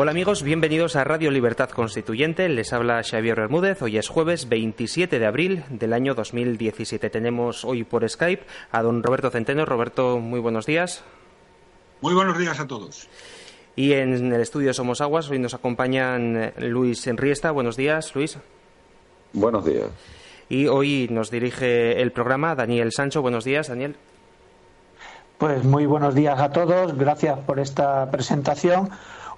Hola amigos, bienvenidos a Radio Libertad Constituyente. Les habla Xavier Bermúdez. Hoy es jueves 27 de abril del año 2017. Tenemos hoy por Skype a don Roberto Centeno. Roberto, muy buenos días. Muy buenos días a todos. Y en el estudio Somos Aguas, hoy nos acompañan Luis Enriesta. Buenos días, Luis. Buenos días. Y hoy nos dirige el programa Daniel Sancho. Buenos días, Daniel. Pues muy buenos días a todos. Gracias por esta presentación.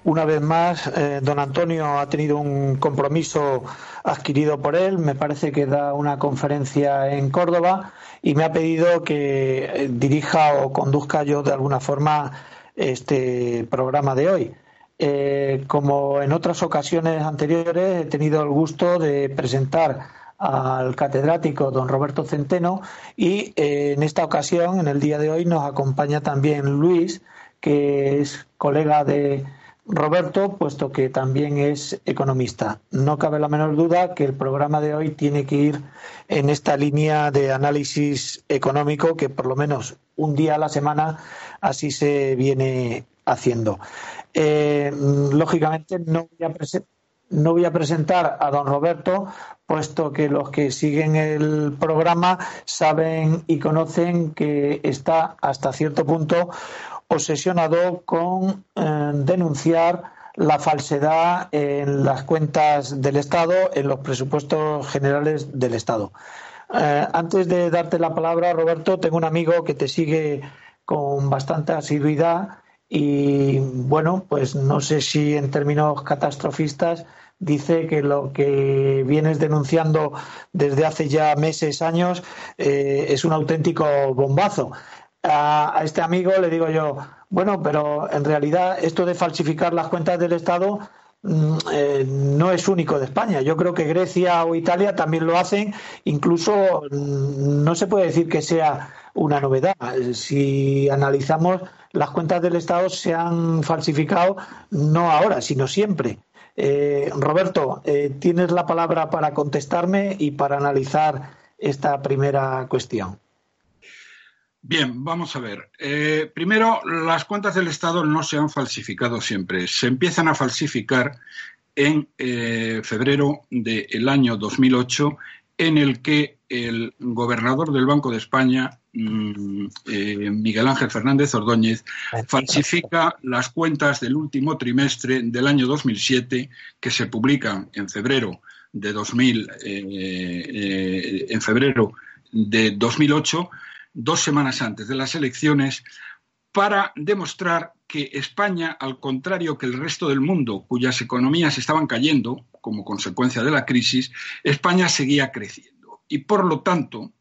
Una vez más, eh, don Antonio ha tenido un compromiso adquirido por él. Me parece que da una conferencia en Córdoba y me ha pedido que eh, dirija o conduzca yo de alguna forma este programa de hoy. Eh, como en otras ocasiones anteriores, he tenido el gusto de presentar al catedrático don Roberto Centeno y en esta ocasión, en el día de hoy, nos acompaña también Luis, que es colega de Roberto, puesto que también es economista. No cabe la menor duda que el programa de hoy tiene que ir en esta línea de análisis económico que por lo menos un día a la semana así se viene haciendo. Eh, lógicamente no voy, a no voy a presentar a don Roberto, puesto que los que siguen el programa saben y conocen que está hasta cierto punto obsesionado con eh, denunciar la falsedad en las cuentas del Estado, en los presupuestos generales del Estado. Eh, antes de darte la palabra, Roberto, tengo un amigo que te sigue con bastante asiduidad y, bueno, pues no sé si en términos catastrofistas dice que lo que vienes denunciando desde hace ya meses, años, eh, es un auténtico bombazo a, este amigo le digo yo, bueno, pero en realidad esto de falsificar las cuentas del Estado mm, eh, no es único de España. Yo creo que Grecia o Italia también lo hacen. Incluso mm, no se puede decir que sea una novedad. Si analizamos, las cuentas del Estado se han falsificado no ahora, sino siempre. Eh, Roberto, eh, tienes la palabra para contestarme y para analizar esta primera cuestión. Bien, vamos a ver. Eh, primero, las cuentas del Estado no se han falsificado siempre. Se empiezan a falsificar en eh, febrero del año 2008, en el que el gobernador del Banco de España, mm, eh, Miguel Ángel Fernández Ordóñez, falsifica las cuentas del último trimestre del año 2007, que se publican en febrero de 2000, en febrero de 2008 dos semanas antes de las elecciones para demostrar que España, al contrario que el resto del mundo, cuyas economías estaban cayendo como consecuencia de la crisis, España seguía creciendo. Y por lo tanto,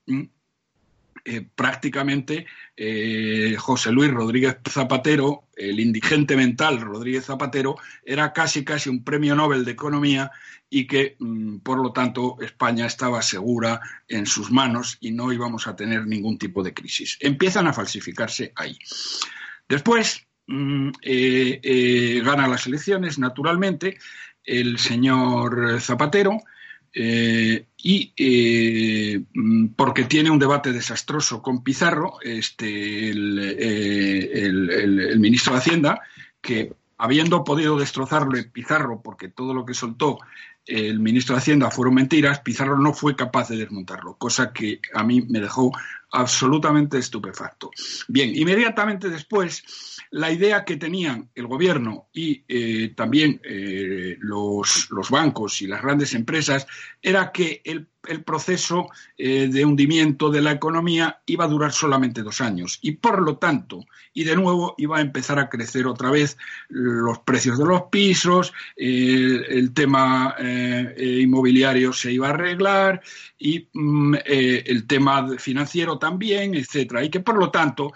eh, prácticamente eh, José Luis Rodríguez Zapatero, el indigente mental Rodríguez Zapatero, era casi casi un premio Nobel de Economía y que, mm, por lo tanto, España estaba segura en sus manos y no íbamos a tener ningún tipo de crisis. Empiezan a falsificarse ahí. Después, mm, eh, gana las elecciones, naturalmente, el señor Zapatero, eh, y eh, porque tiene un debate desastroso con Pizarro, este, eh, el, ministro de Hacienda, que habiendo podido destrozarle Pizarro, porque todo lo que soltó el ministro de Hacienda fueron mentiras, Pizarro no fue capaz de desmontarlo, cosa que a mí me dejó absolutamente estupefacto. Bien, inmediatamente después, la idea que tenían el gobierno y eh, también eh, los, bancos y las grandes empresas era que el, proceso eh, de hundimiento de la economía iba a durar solamente dos años y por lo tanto, y de nuevo iba a empezar a crecer otra vez los precios de los pisos, el tema inmobiliario se iba a arreglar y mm, el tema financiero también, etcétera, y que por lo tanto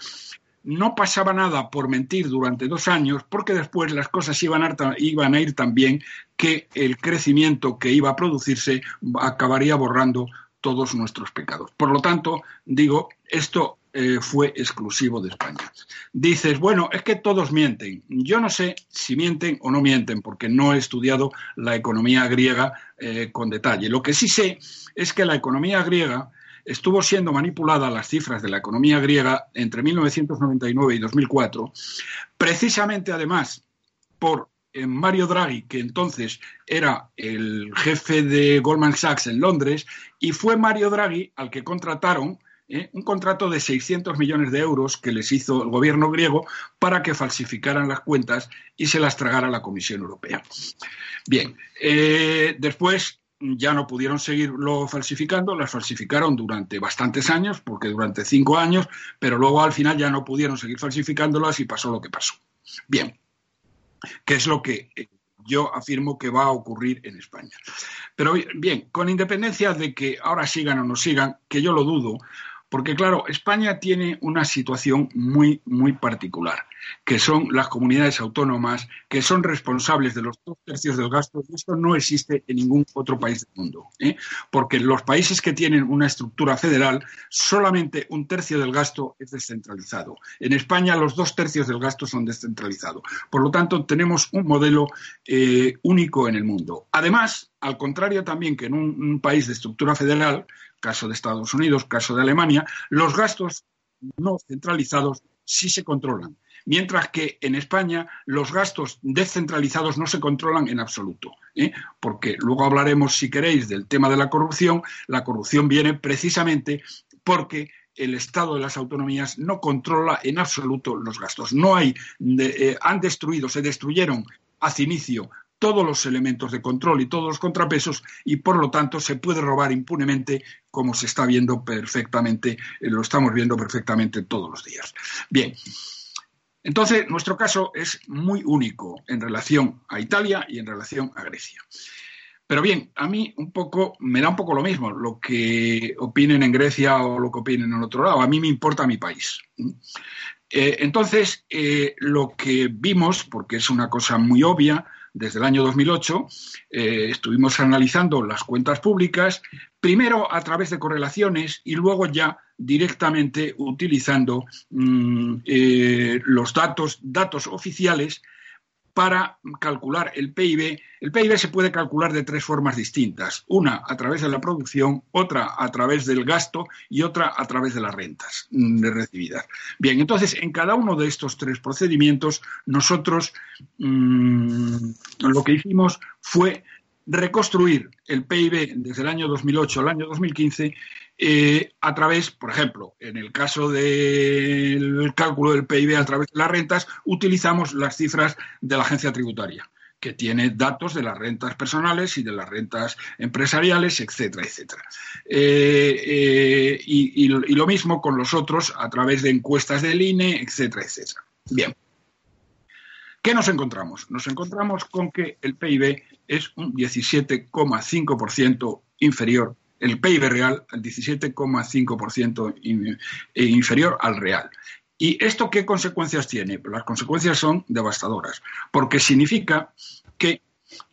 no pasaba nada por mentir durante dos años, porque después las cosas iban a, ir tan bien que el crecimiento que iba a producirse acabaría borrando todos nuestros pecados. Por lo tanto, digo, esto eh, fue exclusivo de España. Dices, bueno, es que todos mienten. Yo no sé si mienten o no mienten, porque no he estudiado la economía griega eh, con detalle. Lo que sí sé es que la economía griega estuvo siendo manipulada las cifras de la economía griega entre 1999 y 2004, precisamente además por eh, Mario Draghi, que entonces era el jefe de Goldman Sachs en Londres, y fue Mario Draghi al que contrataron eh, un contrato de 600 millones de euros que les hizo el gobierno griego para que falsificaran las cuentas y se las tragara la Comisión Europea. Bien, eh, después ya no pudieron seguirlo falsificando, las falsificaron durante bastantes años, porque durante cinco años, pero luego al final ya no pudieron seguir falsificándolas y pasó lo que pasó. Bien, ¿qué es lo que eh, yo afirmo que va a ocurrir en España? Pero bien, con independencia de que ahora sigan o no sigan, que yo lo dudo, porque claro, España tiene una situación muy, muy particular que son las comunidades autónomas, que son responsables de los dos tercios del gasto, y esto no existe en ningún otro país del mundo. ¿eh? Porque los países que tienen una estructura federal, solamente un tercio del gasto es descentralizado. En España, los dos tercios del gasto son descentralizados. Por lo tanto, tenemos un modelo eh, único en el mundo. Además, al contrario también que en un país de estructura federal, caso de Estados Unidos, caso de Alemania, los gastos no centralizados sí se controlan mientras que en España los gastos descentralizados no se controlan en absoluto. ¿eh? Porque luego hablaremos, si queréis, del tema de la corrupción. La corrupción viene precisamente porque el Estado de las autonomías no controla en absoluto los gastos. No hay, eh, han destruido, se destruyeron hace inicio todos los elementos de control y todos los contrapesos y por lo tanto se puede robar impunemente como se está viendo perfectamente, eh, lo estamos viendo perfectamente todos los días. Bien, entonces, nuestro caso es muy único en relación a Italia y en relación a Grecia. Pero bien, a mí un poco me da un poco lo mismo lo que opinen en Grecia o lo que opinen en otro lado. A mí me importa mi país. Eh, entonces, eh, lo que vimos, porque es una cosa muy obvia, desde el año 2008 eh, estuvimos analizando las cuentas públicas, primero a través de correlaciones y luego ya directamente utilizando mm, eh, los datos, datos oficiales para calcular el PIB. El PIB se puede calcular de tres formas distintas. Una a través de la producción, otra a través del gasto y otra a través de las rentas recibidas. Bien, entonces en cada uno de estos tres procedimientos nosotros mm, lo que hicimos fue reconstruir el PIB desde el año 2008 al año 2015 eh, a través, por ejemplo, en el caso del cálculo del PIB a través de las rentas, utilizamos las cifras de la agencia tributaria que tiene datos de las rentas personales y de las rentas empresariales, etcétera, etcétera. Eh, eh, y, y, lo mismo con los otros a través de encuestas del INE, etcétera, etcétera. Bien. ¿Qué nos encontramos? Nos encontramos con que el PIB es un 17,5% inferior, el PIB real al 17,5% eh, inferior al real. ¿Y esto qué consecuencias tiene? Pues las consecuencias son devastadoras, porque significa que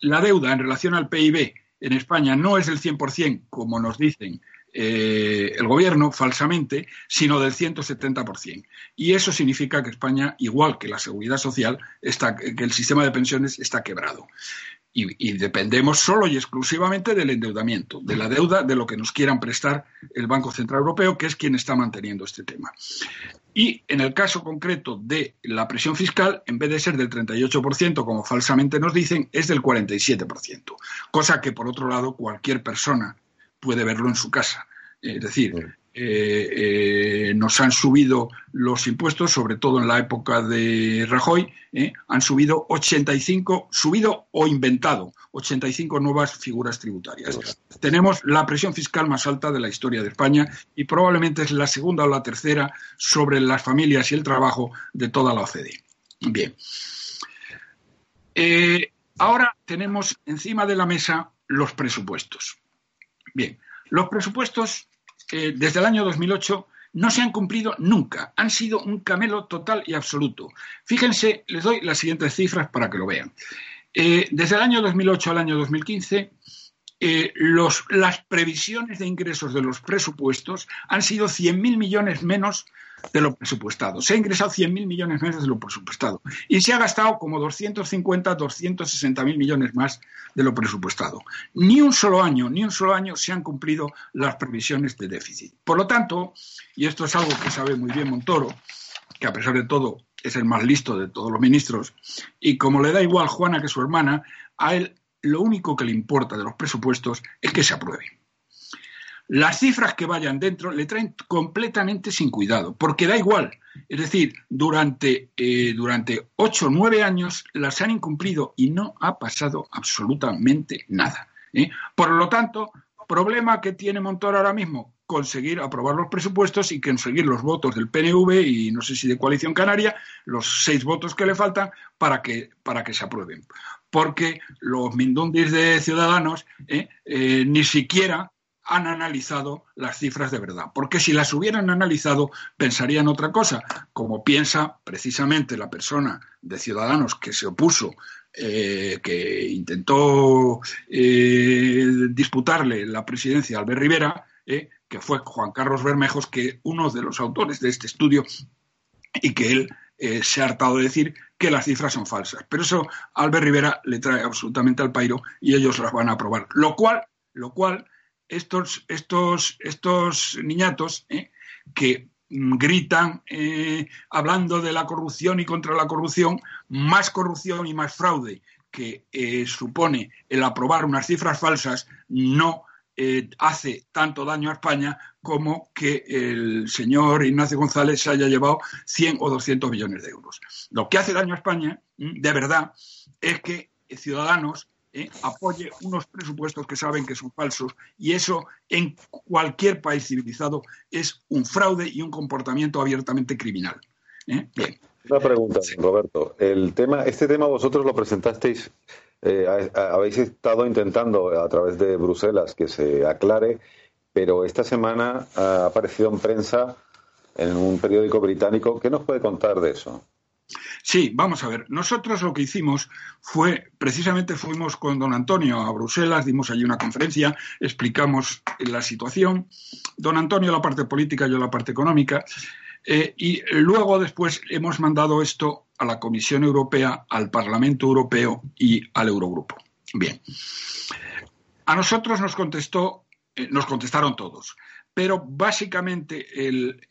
la deuda en relación al PIB en España no es del 100%, como nos dicen eh, el gobierno falsamente, sino del 170%. Y eso significa que España, igual que la seguridad social, está, que el sistema de pensiones está quebrado. Y, dependemos solo y exclusivamente del endeudamiento, de la deuda, de lo que nos quieran prestar el Banco Central Europeo, que es quien está manteniendo este tema. Y en el caso concreto de la presión fiscal, en vez de ser del 38%, como falsamente nos dicen, es del 47%, cosa que, por otro lado, cualquier persona puede verlo en su casa. Es decir, eh, eh, nos han subido los impuestos, sobre todo en la época de Rajoy, eh, han subido 85, subido o inventado 85 nuevas figuras tributarias. Tenemos la presión fiscal más alta de la historia de España y probablemente es la segunda o la tercera sobre las familias y el trabajo de toda la OCDE. Bien. ahora tenemos encima de la mesa los presupuestos. Bien, los presupuestos eh, desde el año 2008 no se han cumplido nunca. Han sido un camelo total y absoluto. Fíjense, les doy las siguientes cifras para que lo vean. Eh, desde el año 2008 al año 2015, eh, las previsiones de ingresos de los presupuestos han sido 100.000 millones menos de lo presupuestado. Se ha ingresado 100.000 millones menos de lo presupuestado y se ha gastado como 250, 260.000 millones más de lo presupuestado. Ni un solo año, ni un solo año se han cumplido las previsiones de déficit. Por lo tanto, y esto es algo que sabe muy bien Montoro, que a pesar de todo es el más listo de todos los ministros, y como le da igual Juana que su hermana, a él lo único que le importa de los presupuestos es que se aprueben. Las cifras que vayan dentro le traen completamente sin cuidado, porque da igual. Es decir, durante, eh, durante ocho o nueve años las han incumplido y no ha pasado absolutamente nada. ¿eh? Por lo tanto, problema que tiene Montoro ahora mismo, conseguir aprobar los presupuestos y conseguir los votos del PNV y no sé si de Coalición Canaria, los seis votos que le faltan para que, para que se aprueben. Porque los mindundis de Ciudadanos ¿eh? ni siquiera han analizado las cifras de verdad. Porque si las hubieran analizado, pensarían otra cosa, como piensa precisamente la persona de Ciudadanos que se opuso, eh, que intentó eh, disputarle la presidencia a Albert Rivera, eh, que fue Juan Carlos Bermejos, que uno de los autores de este estudio, y que él se ha hartado de decir que las cifras son falsas. Pero eso Albert Rivera le trae absolutamente al pairo y ellos las van a aprobar. Lo cual, lo cual estos, estos, estos niñatos ¿eh? que gritan eh, hablando de la corrupción y contra la corrupción, más corrupción y más fraude que eh, supone el aprobar unas cifras falsas, no hace tanto daño a España como que el señor Ignacio González se haya llevado 100 o 200 millones de euros. Lo que hace daño a España, de verdad, es que Ciudadanos ¿eh? apoye unos presupuestos que saben que son falsos y eso en cualquier país civilizado es un fraude y un comportamiento abiertamente criminal. ¿eh? Una pregunta, Roberto. El tema, este tema vosotros lo presentasteis, eh, habéis estado intentando a través de Bruselas que se aclare, pero esta semana ha aparecido en prensa en un periódico británico. ¿Qué nos puede contar de eso? Sí, vamos a ver. Nosotros lo que hicimos fue, precisamente fuimos con don Antonio a Bruselas, dimos allí una conferencia, explicamos la situación. Don Antonio la parte política, yo la parte económica. Eh, y luego después hemos mandado esto a la Comisión Europea, al Parlamento Europeo y al Eurogrupo. Bien. A nosotros nos contestó, eh, nos contestaron todos, pero básicamente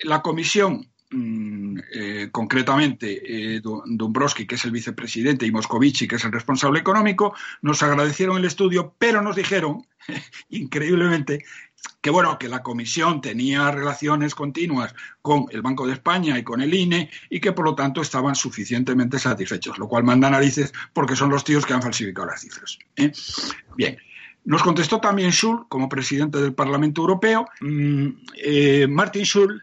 la Comisión eh, concretamente eh, que es el vicepresidente, y Moscovici, que es el responsable económico, nos agradecieron el estudio, pero nos dijeron, increíblemente, que bueno, que la comisión tenía relaciones continuas con el Banco de España y con el INE y que por lo tanto estaban suficientemente satisfechos, lo cual manda narices porque son los tíos que han falsificado las cifras. ¿eh? Bien. Nos contestó también Schul, como presidente del Parlamento Europeo. Mm, eh, Martin Schul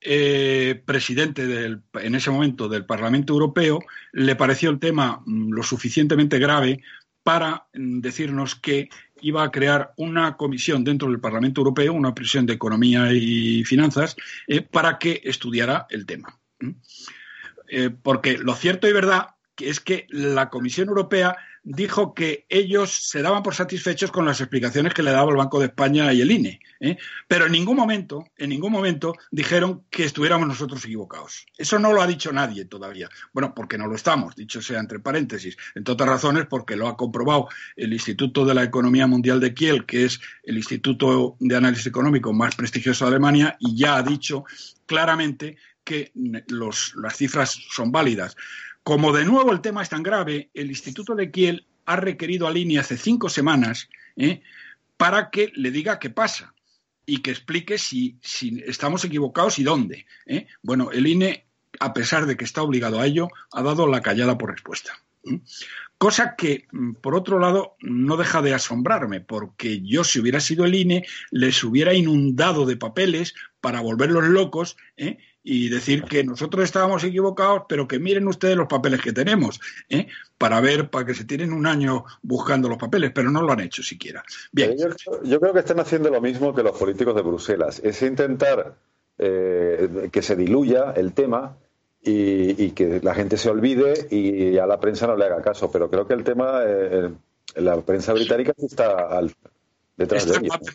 eh, presidente del, en ese momento del Parlamento Europeo, le pareció el tema mm, lo suficientemente grave para mm, decirnos que iba a crear una comisión dentro del Parlamento Europeo, una prisión de Economía y Finanzas, eh, para que estudiara el tema. Eh, porque lo cierto y verdad es que la Comisión Europea dijo que ellos se daban por satisfechos con las explicaciones que le daba el Banco de España y el INE, ¿eh? pero en ningún momento, en ningún momento dijeron que estuviéramos nosotros equivocados. Eso no lo ha dicho nadie todavía. Bueno, porque no lo estamos, dicho sea entre paréntesis, entre otras razones porque lo ha comprobado el Instituto de la Economía Mundial de Kiel, que es el instituto de análisis económico más prestigioso de Alemania, y ya ha dicho claramente que las cifras son válidas. Como de nuevo el tema es tan grave, el Instituto de Kiel ha requerido a Línea hace cinco semanas ¿eh? para que le diga qué pasa. y que explique si, estamos equivocados y dónde. ¿eh? Bueno, el INE, a pesar de que está obligado a ello, ha dado la callada por respuesta. Cosa que, mm, por otro lado, no deja de asombrarme, porque yo, si hubiera sido el INE, les hubiera inundado de papeles para volverlos locos ¿eh? y decir que nosotros estábamos equivocados, pero que miren ustedes los papeles que tenemos, ¿eh? para ver, para que se tienen un año buscando los papeles, pero no lo han hecho siquiera. Bien. Yo, creo que están haciendo lo mismo que los políticos de Bruselas, es intentar eh, que se diluya el tema y, que la gente se olvide y a la prensa no le haga caso, pero creo que el tema, eh, la prensa británica está al,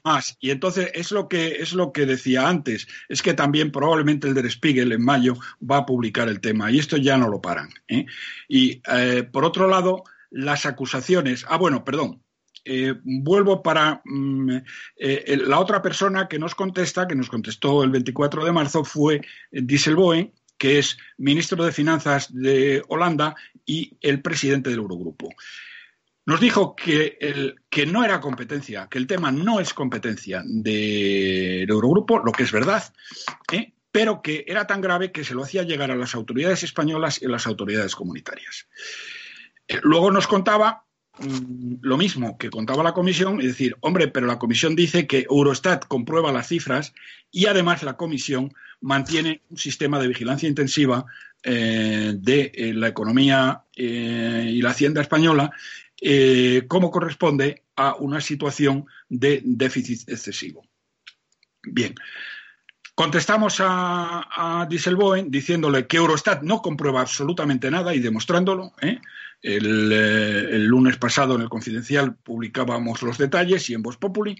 más. Y entonces es lo que es lo que decía antes, es que también probablemente el Der Spiegel en mayo va a publicar el tema y esto ya no lo paran. ¿eh? Y eh, por otro lado, las acusaciones. Ah, bueno, perdón. Eh, vuelvo para mm, la otra persona que nos contesta, que nos contestó el 24 de marzo, fue Dieselboe, que es ministro de Finanzas de Holanda y el presidente del Eurogrupo. Nos dijo que, el, que no era competencia, que el tema no es competencia del Eurogrupo, lo que es verdad, ¿eh? pero que era tan grave que se lo hacía llegar a las autoridades españolas y a las autoridades comunitarias. Eh, luego nos contaba mm, lo mismo que contaba la comisión y decir, hombre, pero la comisión dice que Eurostat comprueba las cifras y además la comisión mantiene un sistema de vigilancia intensiva eh, de la economía y la hacienda española eh, como corresponde a una situación de déficit excesivo. Bien. Contestamos a, a diciéndole que Eurostat no comprueba absolutamente nada y demostrándolo. ¿eh? Eh, el, lunes pasado en el Confidencial publicábamos los detalles y en Voz Populi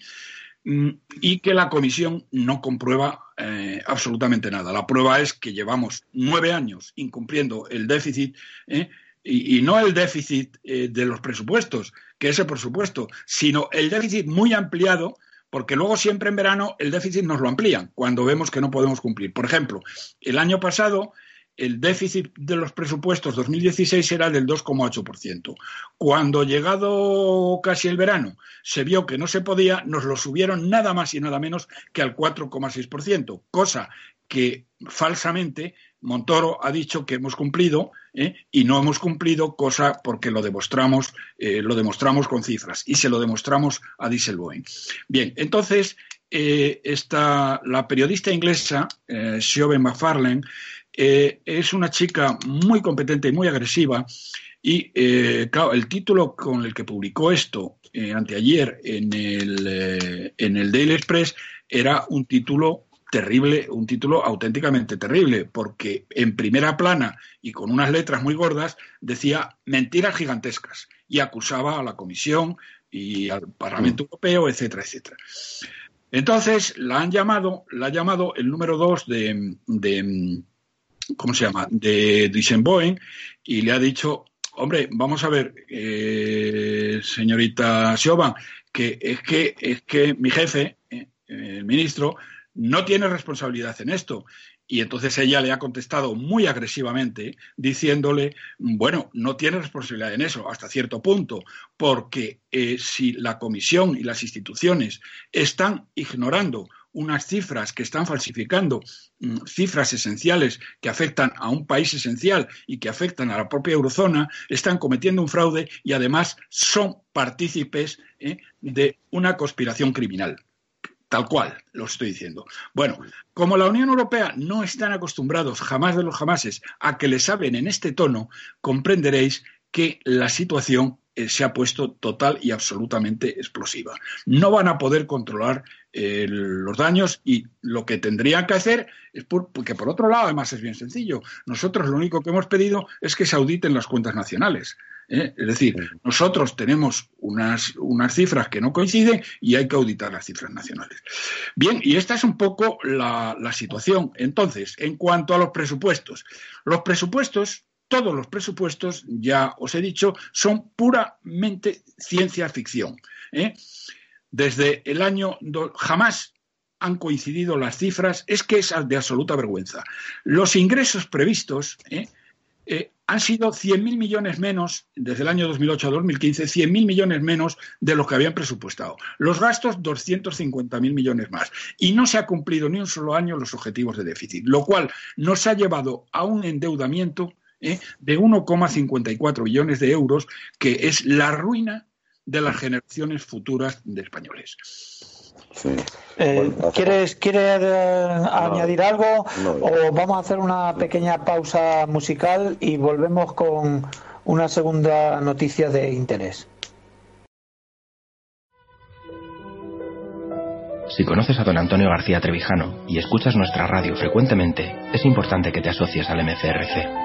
mm, y que la Comisión no comprueba absolutamente nada. La prueba es que llevamos nueve años incumpliendo el déficit y, no el déficit eh, de los presupuestos, que ese por supuesto, sino el déficit muy ampliado, porque luego siempre en verano el déficit nos lo amplían cuando vemos que no podemos cumplir. Por ejemplo, el año pasado el déficit de los presupuestos 2016 era del 2,8%. Cuando llegado casi el verano se vio que no se podía, nos lo subieron nada más y nada menos que al 4,6%, cosa que falsamente Montoro ha dicho que hemos cumplido ¿eh? y no hemos cumplido, cosa porque lo demostramos, eh, lo demostramos con cifras y se lo demostramos a Dieselboeing. Bien, entonces eh, la periodista inglesa eh, Siobhan McFarlane es una chica muy competente y muy agresiva y claro, el título con el que publicó esto anteayer en el, en el Daily Express era un título terrible, un título auténticamente terrible, porque en primera plana y con unas letras muy gordas decía mentiras gigantescas y acusaba a la Comisión y al Parlamento mm. Europeo, etcétera, etcétera. Entonces la han llamado, la ha llamado el número dos de, de ¿cómo se llama? de Disenboen y le ha dicho, hombre, vamos a ver, eh, señorita Sioban, que es que es que mi jefe, eh, el ministro, no tiene responsabilidad en esto. Y entonces ella le ha contestado muy agresivamente diciéndole, bueno, no tiene responsabilidad en eso hasta cierto punto, porque eh, si la Comisión y las instituciones están ignorando unas cifras que están falsificando mm, cifras esenciales que afectan a un país esencial y que afectan a la propia eurozona, están cometiendo un fraude y además son partícipes eh, de una conspiración criminal. Tal cual, lo estoy diciendo. Bueno, como la Unión Europea no están acostumbrados jamás de los jamases a que les hablen en este tono, comprenderéis que la situación eh, se ha puesto total y absolutamente explosiva. No van a poder controlar eh, los daños y lo que tendrían que hacer es porque por otro lado además es bien sencillo. Nosotros lo único que hemos pedido es que se auditen las cuentas nacionales. ¿eh? Es decir, nosotros tenemos unas, unas cifras que no coinciden y hay que auditar las cifras nacionales. Bien, y esta es un poco la, la situación. Entonces, en cuanto a los presupuestos, los presupuestos todos los presupuestos, ya os he dicho, son puramente ciencia ficción. ¿eh? Desde el año jamás han coincidido las cifras, es que es de absoluta vergüenza. Los ingresos previstos ¿eh? eh, han sido 100.000 millones menos, desde el año 2008 a 2015, 100.000 millones menos de los que habían presupuestado. Los gastos, 250.000 millones más. Y no se ha cumplido ni un solo año los objetivos de déficit, lo cual nos ha llevado a un endeudamiento ¿eh? de 1,54 billones de euros, que es la ruina de las generaciones futuras de españoles. Eh, ¿Quieres, eh, añadir algo o vamos a hacer una pequeña pausa musical y volvemos con una segunda noticia de interés? Si conoces a don Antonio García Trevijano y escuchas nuestra radio frecuentemente, es importante que te asocies al MCRC.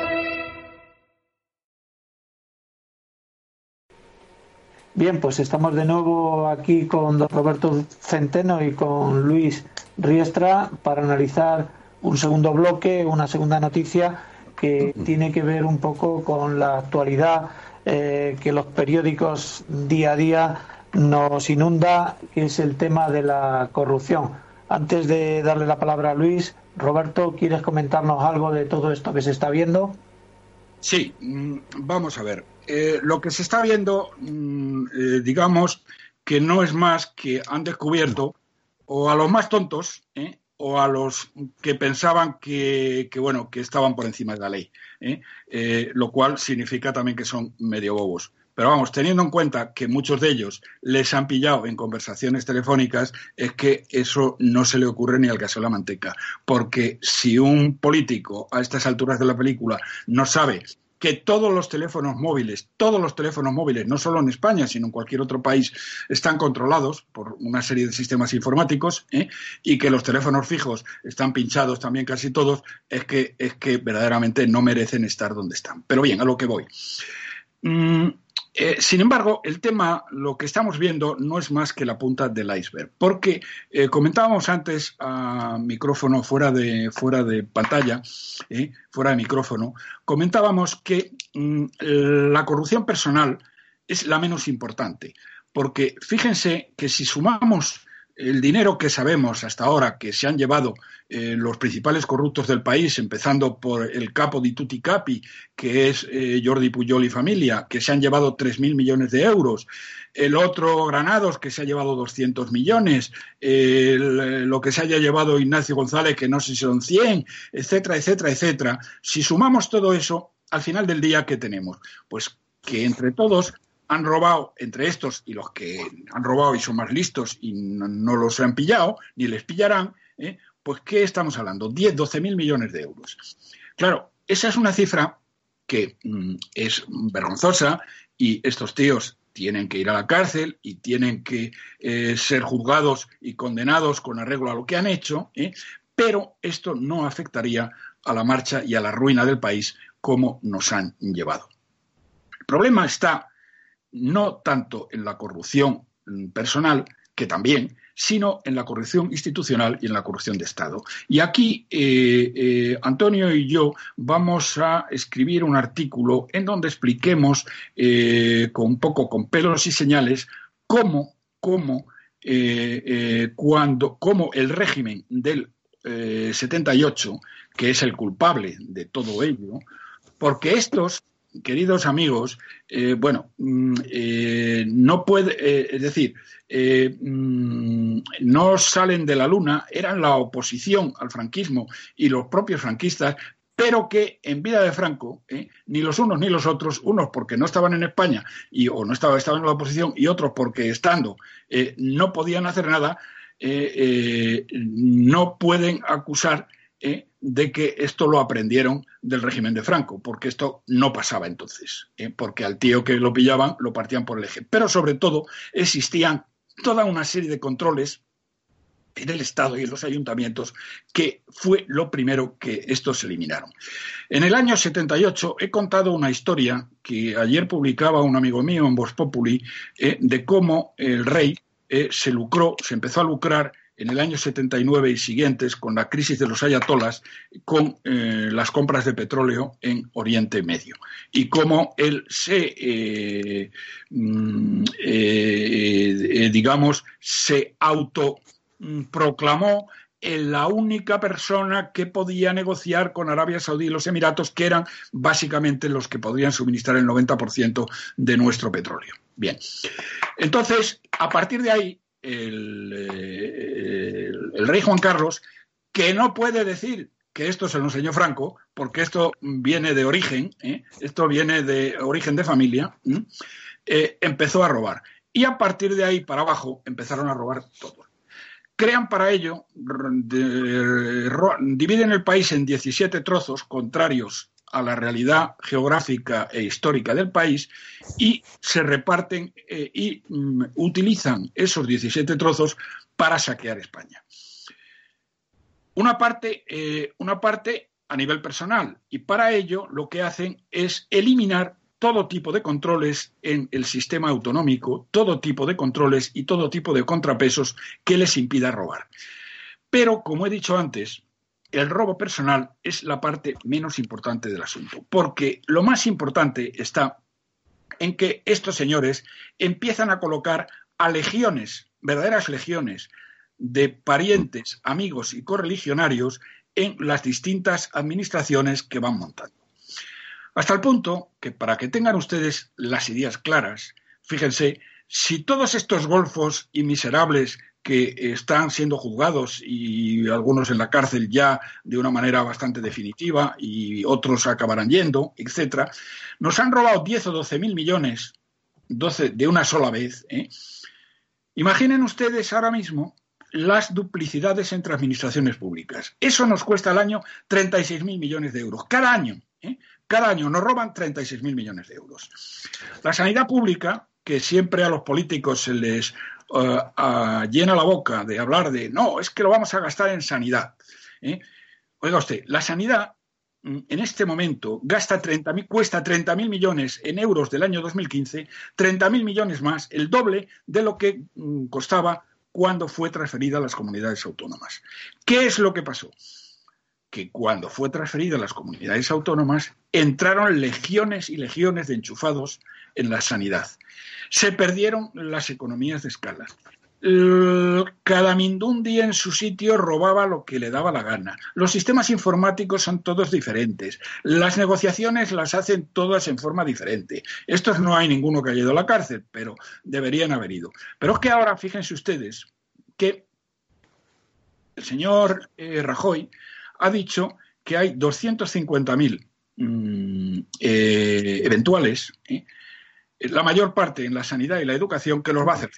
Bien, pues estamos de nuevo aquí con don Roberto Centeno y con Luis Riestra para analizar un segundo bloque, una segunda noticia que tiene que ver un poco con la actualidad eh, que los periódicos día a día nos inunda, que es el tema de la corrupción. Antes de darle la palabra a Luis, Roberto, ¿quieres comentarnos algo de todo esto que se está viendo? Sí, mm, vamos a ver. Eh, lo que se está viendo, mm, eh, digamos, que no es más que han descubierto o a los más tontos ¿eh? o a los que pensaban que, bueno, que estaban por encima de la ley, lo cual significa también que son medio bobos. Pero vamos, teniendo en cuenta que muchos de ellos les han pillado en conversaciones telefónicas, es que eso no se le ocurre ni al caso de la manteca. Porque si un político a estas alturas de la película no sabe que todos los teléfonos móviles, todos los teléfonos móviles, no solo en España, sino en cualquier otro país, están controlados por una serie de sistemas informáticos ¿eh? y que los teléfonos fijos están pinchados también casi todos, es que, es que verdaderamente no merecen estar donde están. Pero bien, a lo que voy. Mm, eh, sin embargo, el tema, lo que estamos viendo, no es más que la punta del iceberg, porque eh, comentábamos antes a micrófono fuera de, fuera de pantalla, eh, fuera de micrófono, comentábamos que mm, la corrupción personal es la menos importante, porque fíjense que si sumamos el dinero que sabemos hasta ahora que se han llevado eh, los principales corruptos del país, empezando por el capo di tutti capi, que es eh, Jordi Pujol y familia, que se han llevado 3.000 millones de euros, el otro Granados, que se ha llevado 200 millones, lo que se haya llevado Ignacio González, que no sé si son 100, etcétera, etcétera, etcétera. Si sumamos todo eso, al final del día, ¿qué tenemos? Pues que entre todos han robado, entre estos y los que han robado y son más listos y no, los han pillado, ni les pillarán, ¿eh? pues ¿qué estamos hablando? 10, 12 mil millones de euros. Claro, esa es una cifra que mm, es vergonzosa y estos tíos tienen que ir a la cárcel y tienen que eh, ser juzgados y condenados con arreglo a lo que han hecho, ¿eh? pero esto no afectaría a la marcha y a la ruina del país como nos han llevado. El problema está no tanto en la corrupción personal, que también, sino en la corrupción institucional y en la corrupción de Estado. Y aquí eh, eh, Antonio y yo vamos a escribir un artículo en donde expliquemos eh, con un poco con pelos y señales cómo, cómo, cuando, cómo el régimen del 78, que es el culpable de todo ello, porque estos queridos amigos, eh, bueno, mm, eh, no puede, eh, es decir, mm, no salen de la luna, eran la oposición al franquismo y los propios franquistas, pero que en vida de Franco, ni los unos ni los otros, unos porque no estaban en España y, o no estaban, estaban en la oposición y otros porque estando no podían hacer nada, no pueden acusar. De que esto lo aprendieron del régimen de Franco, porque esto no pasaba entonces, ¿eh? porque al tío que lo pillaban lo partían por el eje. Pero sobre todo existían toda una serie de controles en el Estado y en los ayuntamientos, que fue lo primero que estos eliminaron. En el año 78 he contado una historia que ayer publicaba un amigo mío en Voz Populi eh, de cómo el rey eh, se lucró, se empezó a lucrar en el año 79 y siguientes con la crisis de los ayatolas, con eh, las compras de petróleo en Oriente Medio y cómo él se, mm, digamos, se auto Mm, proclamó la única persona que podía negociar con Arabia Saudí y los Emiratos, que eran básicamente los que podrían suministrar el 90% de nuestro petróleo. Bien. Entonces, a partir de ahí, el, eh, rey Juan Carlos, que no puede decir que esto se lo enseñó Franco, porque esto viene de origen, ¿eh? esto viene de origen de familia, eh, empezó a robar. Y a partir de ahí para abajo empezaron a robar todos. Crean para ello, dividen el país en 17 trozos contrarios a la realidad geográfica e histórica del país y se reparten eh, y mm, utilizan esos 17 trozos para saquear España. Una parte, eh, una parte a nivel personal y para ello lo que hacen es eliminar todo tipo de controles en el sistema autonómico, todo tipo de controles y todo tipo de contrapesos que les impida robar. Pero, como he dicho antes, el robo personal es la parte menos importante del asunto, porque lo más importante está en que estos señores empiezan a colocar a legiones, verdaderas legiones, de parientes, amigos y correligionarios en las distintas administraciones que van montando. Hasta el punto que, para que tengan ustedes las ideas claras, fíjense, si todos estos golfos y miserables que están siendo juzgados y algunos en la cárcel ya de una manera bastante definitiva y otros acabarán yendo, etcétera, nos han robado 10 o 12 mil millones 12 de una sola vez. ¿eh? Imaginen ustedes ahora mismo las duplicidades entre administraciones públicas. Eso nos cuesta al año 36 mil millones de euros. Cada año. ¿eh? Cada año nos roban 36.000 millones de euros. La sanidad pública, que siempre a los políticos se les eh, llena la boca de hablar de, no, es que lo vamos a gastar en sanidad. ¿eh? Oiga usted, la sanidad mm, en este momento gasta 30, cuesta 30.000 millones en euros del año 2015, 30.000 millones más, el doble de lo que mm, costaba cuando fue transferida a las comunidades autónomas. ¿Qué es lo que pasó? que cuando fue transferida a las comunidades autónomas, entraron legiones y legiones de enchufados en la sanidad. Se perdieron las economías de escala. Cada mindundi en su sitio robaba lo que le daba la gana. Los sistemas informáticos son todos diferentes. Las negociaciones las hacen todas en forma diferente. Estos no hay ninguno que haya ido a la cárcel, pero deberían haber ido. Pero es que ahora, fíjense ustedes, que el señor eh, Rajoy ha dicho que hay 250.000 mm, eh, eventuales, ¿eh? La mayor parte en la sanidad y la educación, que los va a hacer.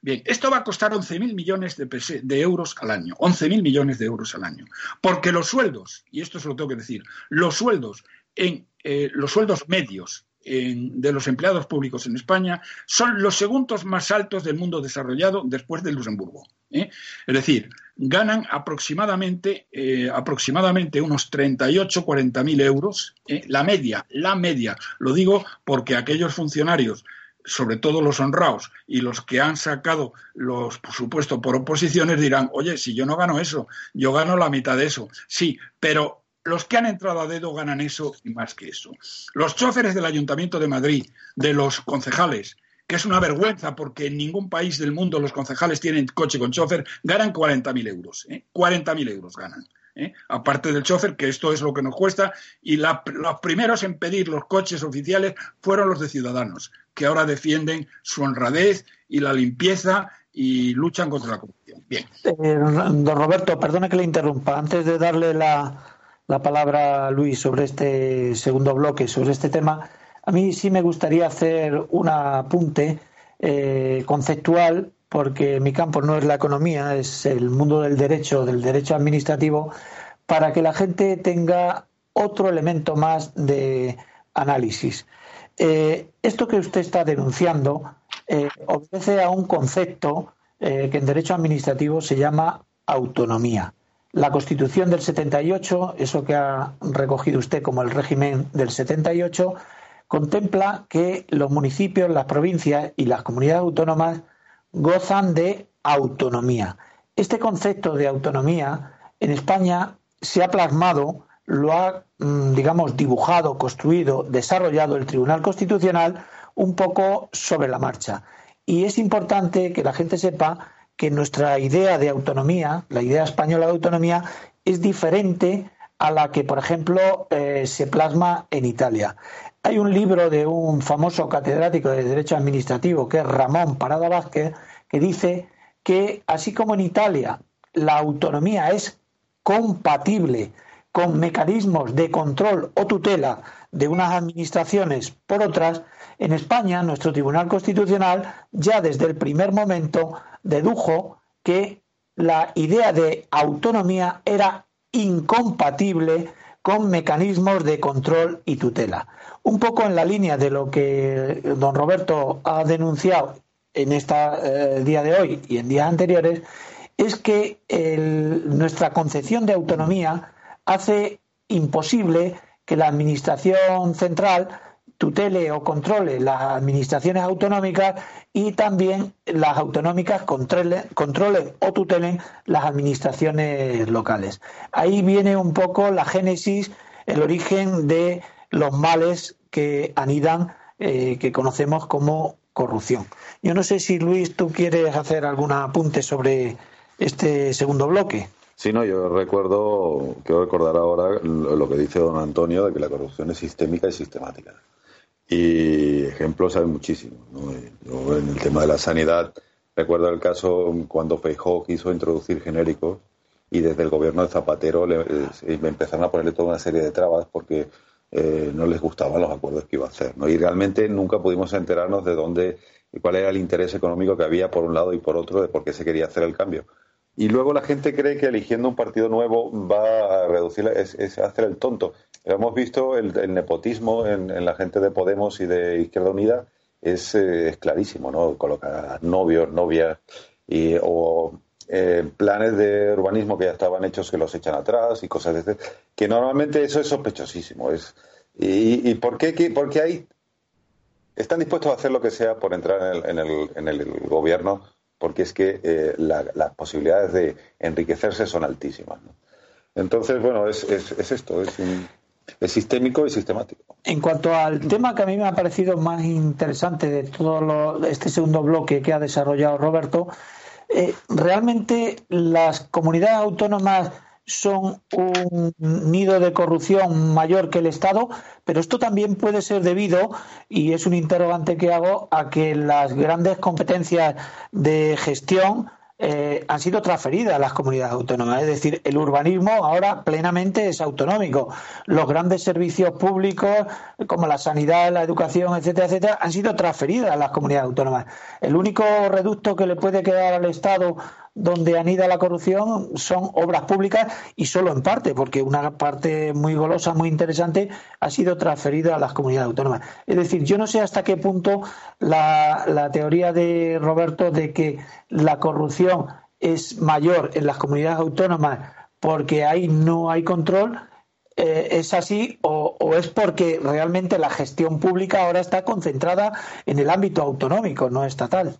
Bien, esto va a costar 11.000 millones de, de, euros al año, 11.000 millones de euros al año, porque los sueldos, y esto se lo tengo que decir, los sueldos en eh, los sueldos medios de los empleados públicos en España son los segundos más altos del mundo desarrollado después de Luxemburgo. ¿Eh? Es decir, ganan aproximadamente, eh, aproximadamente unos 38, 40 mil euros. ¿eh? La media, la media. Lo digo porque aquellos funcionarios sobre todo los honrados y los que han sacado los, por supuesto, por oposiciones dirán, oye, si yo no gano eso, yo gano la mitad de eso. Sí, pero los que han entrado a dedo ganan eso y más que eso. Los choferes del Ayuntamiento de Madrid, de los concejales, que es una vergüenza porque en ningún país del mundo los concejales tienen coche con chofer, ganan 40.000 euros. ¿eh? 40.000 euros ganan. ¿eh? Aparte del chofer, que esto es lo que nos cuesta, y los primeros en pedir los coches oficiales fueron los de Ciudadanos, que ahora defienden su honradez y la limpieza y luchan contra la corrupción. Bien. Eh, don Roberto, perdone que le interrumpa. Antes de darle la, la palabra, Luis, sobre este segundo bloque, sobre este tema, a mí sí me gustaría hacer un apunte eh, conceptual, porque mi campo no es la economía, es el mundo del derecho, del derecho administrativo, para que la gente tenga otro elemento más de análisis. Eh, esto que usted está denunciando eh, obedece a un concepto que en derecho administrativo se llama autonomía. La Constitución del 78, eso que ha recogido usted como el régimen del 78, contempla que los municipios, las provincias y las comunidades autónomas gozan de autonomía. Este concepto de autonomía en España se ha plasmado, lo ha, mm, digamos, dibujado, construido, desarrollado el Tribunal Constitucional un poco sobre la marcha. Y es importante que la gente sepa que nuestra idea de autonomía, la idea española de autonomía, es diferente a la que, por ejemplo, eh, se plasma en Italia. Hay un libro de un famoso catedrático de Derecho Administrativo, que es Ramón Parada Vázquez, que dice que, así como en Italia la autonomía es compatible con mecanismos de control o tutela de unas administraciones por otras, en España nuestro Tribunal Constitucional ya desde el primer momento dedujo que la idea de autonomía era incompatible con mecanismos de control y tutela. Un poco en la línea de lo que don Roberto ha denunciado en este día de hoy y en días anteriores, es que nuestra concepción de autonomía hace imposible que la Administración central tutele o controle las administraciones autonómicas y también las autonómicas controlen, o tutelen las administraciones locales. Ahí viene un poco la génesis, el origen de los males que anidan, eh, que conocemos como corrupción. Yo no sé si Luis, tú quieres hacer algún apunte sobre este segundo bloque. Sí, no, yo recuerdo, quiero recordar ahora lo que dice don Antonio de que la corrupción es sistémica y sistemática. Y ejemplos hay muchísimos. en el tema de la sanidad, recuerdo el caso cuando Feijóo quiso introducir genéricos y desde el gobierno de Zapatero le, empezaron a ponerle toda una serie de trabas porque eh, no les gustaban los acuerdos que iba a hacer. ¿no? Y realmente nunca pudimos enterarnos de dónde y cuál era el interés económico que había por un lado y por otro de por qué se quería hacer el cambio. Y luego la gente cree que eligiendo un partido nuevo va a reducir, es, es hacer el tonto. Hemos visto el, nepotismo en, la gente de Podemos y de Izquierda Unida, es, eh, clarísimo, ¿no? Colocar novios, novias y, o eh, planes de urbanismo que ya estaban hechos que los echan atrás y cosas de ese, que normalmente eso es sospechosísimo. Es, y, y, por qué? Porque hay están dispuestos a hacer lo que sea por entrar en el, en el, gobierno porque es que eh, las posibilidades de enriquecerse son altísimas. Entonces, bueno, es, es, esto, es, es, sistémico y sistemático. En cuanto al tema que a mí me ha parecido más interesante de todo este segundo bloque que ha desarrollado Roberto, eh, realmente las comunidades autónomas son un nido de corrupción mayor que el Estado, pero esto también puede ser debido, y es un interrogante que hago, a que las grandes competencias de gestión eh, han sido transferidas a las comunidades autónomas. Es decir, el urbanismo ahora plenamente es autonómico. Los grandes servicios públicos, como la sanidad, la educación, etcétera, etcétera, han sido transferidas a las comunidades autónomas. El único reducto que le puede quedar al Estado donde anida la corrupción son obras públicas y solo en parte, porque una parte muy golosa, muy interesante, ha sido transferida a las comunidades autónomas. Es decir, yo no sé hasta qué punto la, teoría de Roberto de que la corrupción es mayor en las comunidades autónomas porque ahí no hay control, eh, es así o, es porque realmente la gestión pública ahora está concentrada en el ámbito autonómico, no estatal.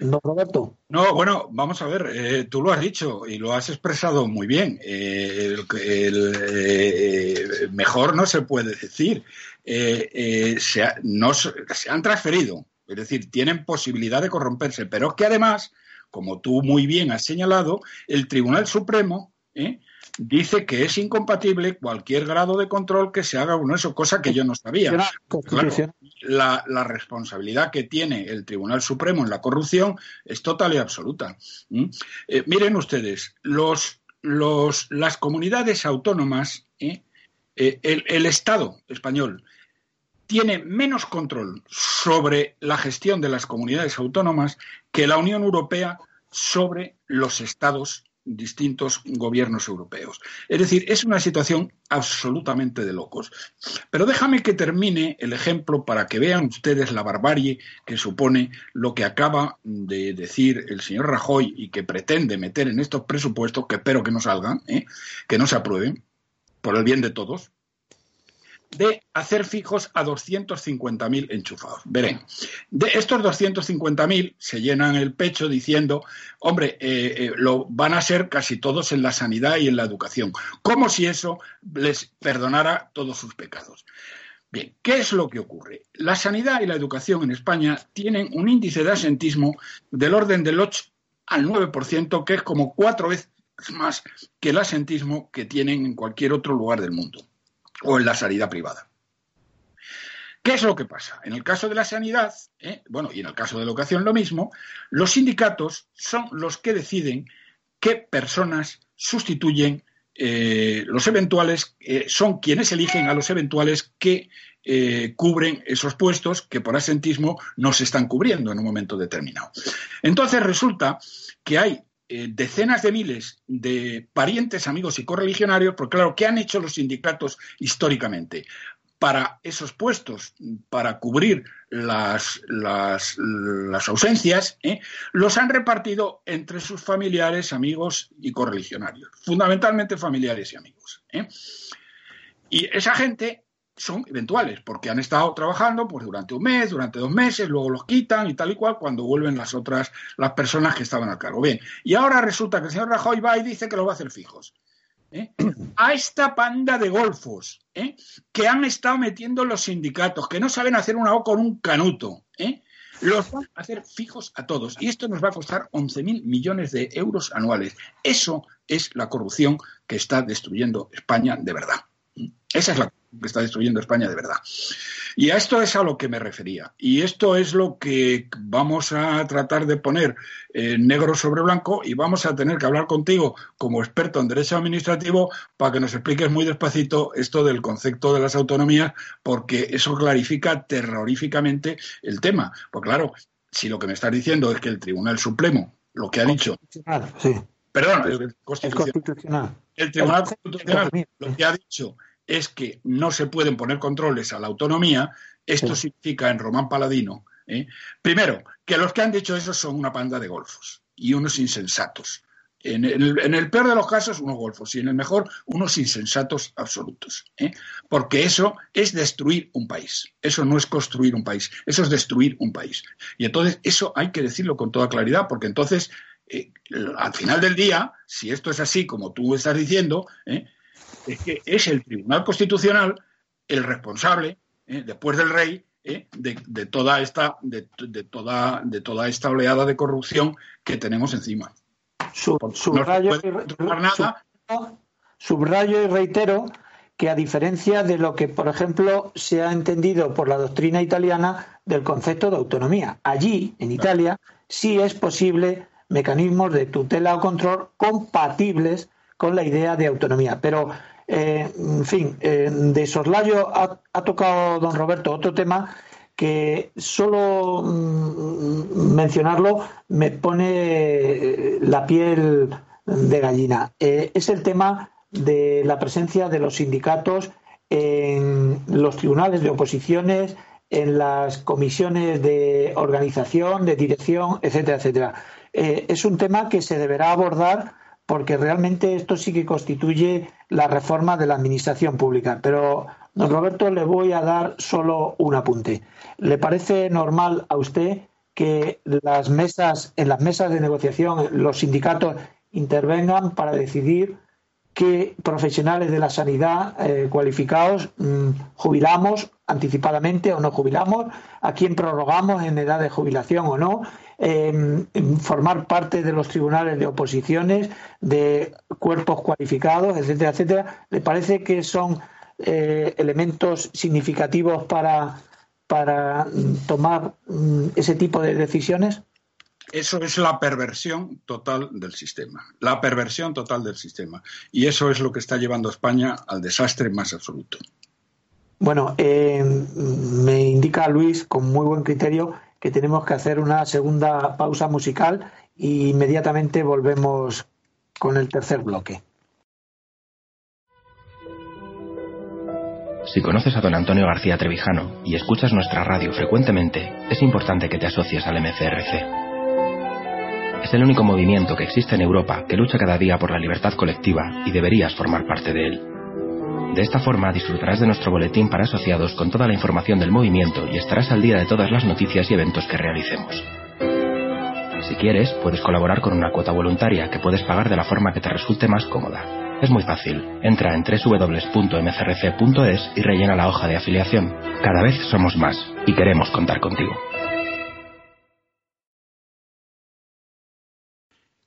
No, Roberto. No, bueno, vamos a ver, eh, tú lo has dicho y lo has expresado muy bien. Eh, eh, mejor no se puede decir. Se, no, se han transferido, es decir, tienen posibilidad de corromperse, pero es que además, como tú muy bien has señalado, el Tribunal Supremo dice que es incompatible cualquier grado de control que se haga uno eso, cosa que yo no sabía. la, responsabilidad que tiene el Tribunal Supremo en la corrupción es total y absoluta. Eh, miren ustedes, los, los, las comunidades autónomas, ¿eh? Eh, el, el Estado español tiene menos control sobre la gestión de las comunidades autónomas que la Unión Europea sobre los estados distintos gobiernos europeos. Es decir, es una situación absolutamente de locos. Pero déjame que termine el ejemplo para que vean ustedes la barbarie que supone lo que acaba de decir el señor Rajoy y que pretende meter en estos presupuestos, que espero que no salgan, ¿eh? que no se aprueben, por el bien de todos, de hacer fijos a 250.000 enchufados. Verén, de estos 250.000 se llenan el pecho diciendo, hombre, eh, eh, lo van a ser casi todos en la sanidad y en la educación, como si eso les perdonara todos sus pecados. Bien, ¿qué es lo que ocurre? La sanidad y la educación en España tienen un índice de asentismo del orden del 8 al 9%, que es como cuatro veces más que el asentismo que tienen en cualquier otro lugar del mundo o en la sanidad privada. ¿Qué es lo que pasa? En el caso de la sanidad, ¿eh? bueno, y en el caso de la educación lo mismo, los sindicatos son los que deciden qué personas sustituyen eh, los eventuales, eh, son quienes eligen a los eventuales que cubren esos puestos que por asentismo no se están cubriendo en un momento determinado. Entonces resulta que hay eh, decenas de miles de parientes, amigos y correligionarios, porque claro, ¿qué han hecho los sindicatos históricamente? Para esos puestos, para cubrir las, ausencias, ¿eh? los han repartido entre sus familiares, amigos y correligionarios, fundamentalmente familiares y amigos. ¿eh? Y esa gente son eventuales, porque han estado trabajando pues, durante un mes, durante dos meses, luego los quitan y tal y cual cuando vuelven las otras, las personas que estaban a cargo. Bien, y ahora resulta que el señor Rajoy va y dice que lo va a hacer fijos. ¿eh? A esta panda de golfos ¿eh? que han estado metiendo los sindicatos, que no saben hacer una O con un canuto, ¿eh? los van a hacer fijos a todos. Y esto nos va a costar 11.000 millones de euros anuales. Eso es la corrupción que está destruyendo España de verdad. Esa es la que está destruyendo España de verdad. Y a esto es a lo que me refería. Y esto es lo que vamos a tratar de poner negro sobre blanco y vamos a tener que hablar contigo como experto en derecho administrativo para que nos expliques muy despacito esto del concepto de las autonomías, porque eso clarifica terroríficamente el tema. Pues claro, si lo que me estás diciendo es que el Tribunal Supremo lo que ha dicho. Perdón, el constitucional. El Tribunal Constitucional lo que ha dicho es que no se pueden poner controles a la autonomía, esto significa en Román Paladino, ¿eh? primero, que los que han dicho eso son una panda de golfos y unos insensatos. En el, peor de los casos, unos golfos, y en el mejor, unos insensatos absolutos. ¿eh? Porque eso es destruir un país. Eso no es construir un país, eso es destruir un país. Y entonces, eso hay que decirlo con toda claridad, porque entonces, eh, al final del día, si esto es así como tú estás diciendo, ¿eh? Es que es el Tribunal Constitucional el responsable, ¿eh? después del rey, ¿eh? de, toda esta, de, toda, de toda esta oleada de corrupción que tenemos encima. subrayo, subrayo y reitero que a diferencia de lo que, por ejemplo, se ha entendido por la doctrina italiana del concepto de autonomía. Allí, en Italia, sí es posible mecanismos de tutela o control compatibles con la idea de autonomía. Pero eh, en fin, eh, de soslayo ha, tocado don Roberto otro tema que solo mm, mencionarlo me pone eh, la piel de gallina. es el tema de la presencia de los sindicatos en los tribunales de oposiciones, en las comisiones de organización, de dirección, etcétera, etcétera. es un tema que se deberá abordar porque realmente esto sí que constituye la reforma de la administración pública. Pero, don Roberto, le voy a dar solo un apunte. ¿Le parece normal a usted que las mesas, en las mesas de negociación los sindicatos intervengan para decidir qué profesionales de la sanidad eh, cualificados mm, jubilamos anticipadamente o no jubilamos, a quién prorrogamos en edad de jubilación o no, formar parte de los tribunales de oposiciones, de cuerpos cualificados, etcétera, etcétera. ¿Le parece que son eh, elementos significativos para, para tomar mm, ese tipo de decisiones? Eso es la perversión total del sistema, la perversión total del sistema. Y eso es lo que está llevando a España al desastre más absoluto. Bueno, eh, me indica Luis con muy buen criterio que tenemos que hacer una segunda pausa musical e inmediatamente volvemos con el tercer bloque. Si conoces a don Antonio García Trevijano y escuchas nuestra radio frecuentemente, es importante que te asocies al MCRC. Es el único movimiento que existe en Europa que lucha cada día por la libertad colectiva y deberías formar parte de él. De esta forma disfrutarás de nuestro boletín para asociados con toda la información del movimiento y estarás al día de todas las noticias y eventos que realicemos. Si quieres, puedes colaborar con una cuota voluntaria que puedes pagar de la forma que te resulte más cómoda. Es muy fácil. Entra en www.mcrc.es y rellena la hoja de afiliación. Cada vez somos más y queremos contar contigo.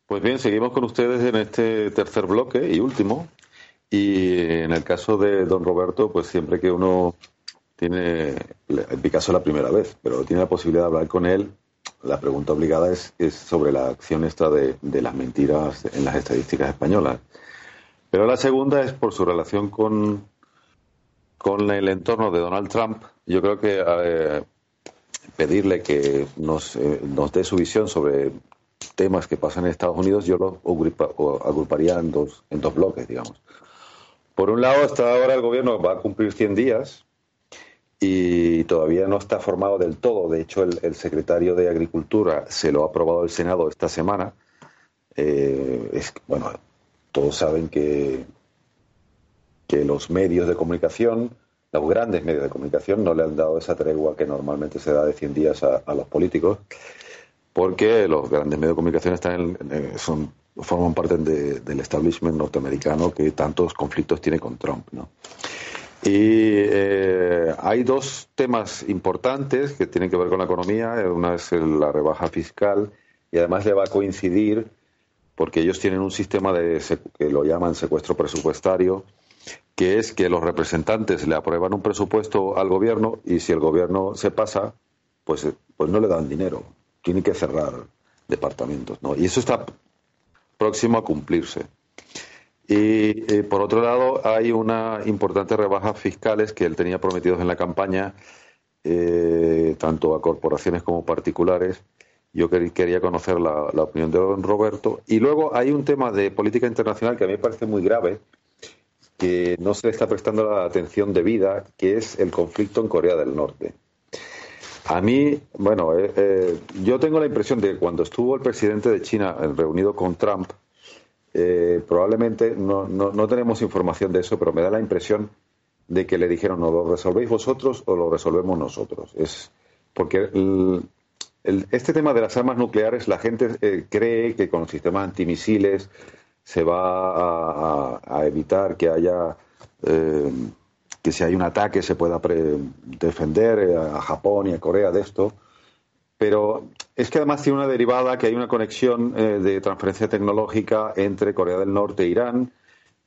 Pues bien, seguimos con ustedes en este tercer bloque y último. Y en el caso de don Roberto, pues siempre que uno tiene, en mi caso la primera vez, pero tiene la posibilidad de hablar con él, la pregunta obligada es, sobre la acción esta de, las mentiras en las estadísticas españolas. Pero la segunda es por su relación con, con el entorno de Donald Trump. Yo creo que eh, pedirle que nos, eh, nos dé su visión sobre temas que pasan en Estados Unidos, yo lo agruparía en dos, en dos bloques, digamos. Por un lado, hasta ahora el gobierno va a cumplir 100 días y todavía no está formado del todo. De hecho, el, secretario de Agricultura se lo ha aprobado el Senado esta semana. Eh, bueno, todos saben que, que los medios de comunicación, los grandes medios de comunicación, no le han dado esa tregua que normalmente se da de 100 días a, los políticos, porque los grandes medios de comunicación están en, son, forman parte del establishment norteamericano que tantos conflictos tiene con Trump. ¿no? Y eh, hay dos temas importantes que tienen que ver con la economía. Una es la rebaja fiscal y además le va a coincidir porque ellos tienen un sistema de que lo llaman secuestro presupuestario, que es que los representantes le aprueban un presupuesto al gobierno y si el gobierno se pasa, pues, pues no le dan dinero. Tiene que cerrar departamentos, ¿no? Y eso está próximo a cumplirse. Y eh, por otro lado, hay una importante rebajas fiscales que él tenía prometidos en la campaña, eh, tanto a corporaciones como particulares. Yo quería conocer la, opinión de don Roberto. Y luego hay un tema de política internacional que a mí me parece muy grave, que no se le está prestando la atención debida, que es el conflicto en Corea del Norte. A mí, bueno, eh, yo tengo la impresión de que cuando estuvo el presidente de China reunido con Trump, eh, probablemente no, no, tenemos información de eso, pero me da la impresión de que le dijeron, no lo resolvéis vosotros o lo resolvemos nosotros. Es porque este tema de las armas nucleares, la gente eh, cree que con sistemas antimisiles se va a, evitar que haya eh, que si hay un ataque se pueda defender a Japón y a Corea de esto. Pero es que además tiene una derivada que hay una conexión eh, de transferencia tecnológica entre Corea del Norte e Irán,